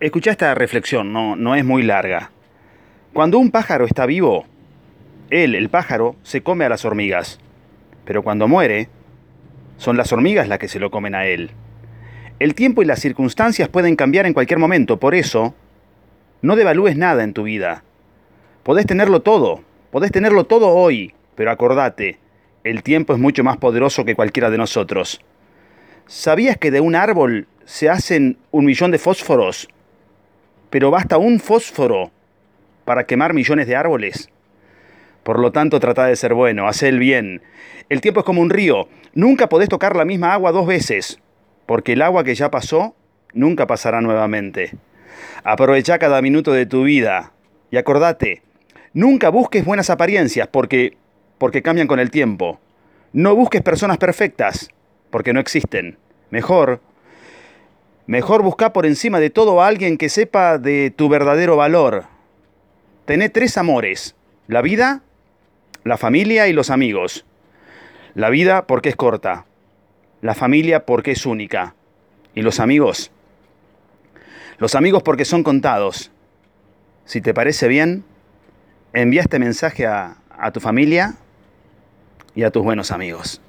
Escucha esta reflexión, no, no es muy larga. Cuando un pájaro está vivo, él, el pájaro, se come a las hormigas. Pero cuando muere, son las hormigas las que se lo comen a él. El tiempo y las circunstancias pueden cambiar en cualquier momento, por eso, no devalúes nada en tu vida. Podés tenerlo todo, podés tenerlo todo hoy, pero acordate, el tiempo es mucho más poderoso que cualquiera de nosotros. ¿Sabías que de un árbol se hacen un millón de fósforos? Pero basta un fósforo para quemar millones de árboles. Por lo tanto, trata de ser bueno, haz el bien. El tiempo es como un río. Nunca podés tocar la misma agua dos veces, porque el agua que ya pasó nunca pasará nuevamente. Aprovecha cada minuto de tu vida y acordate, nunca busques buenas apariencias porque porque cambian con el tiempo. No busques personas perfectas porque no existen. Mejor mejor busca por encima de todo a alguien que sepa de tu verdadero valor. Tené tres amores: la vida, la familia y los amigos. La vida porque es corta, la familia porque es única y los amigos. Los amigos porque son contados. Si te parece bien, envía este mensaje a, a tu familia y a tus buenos amigos.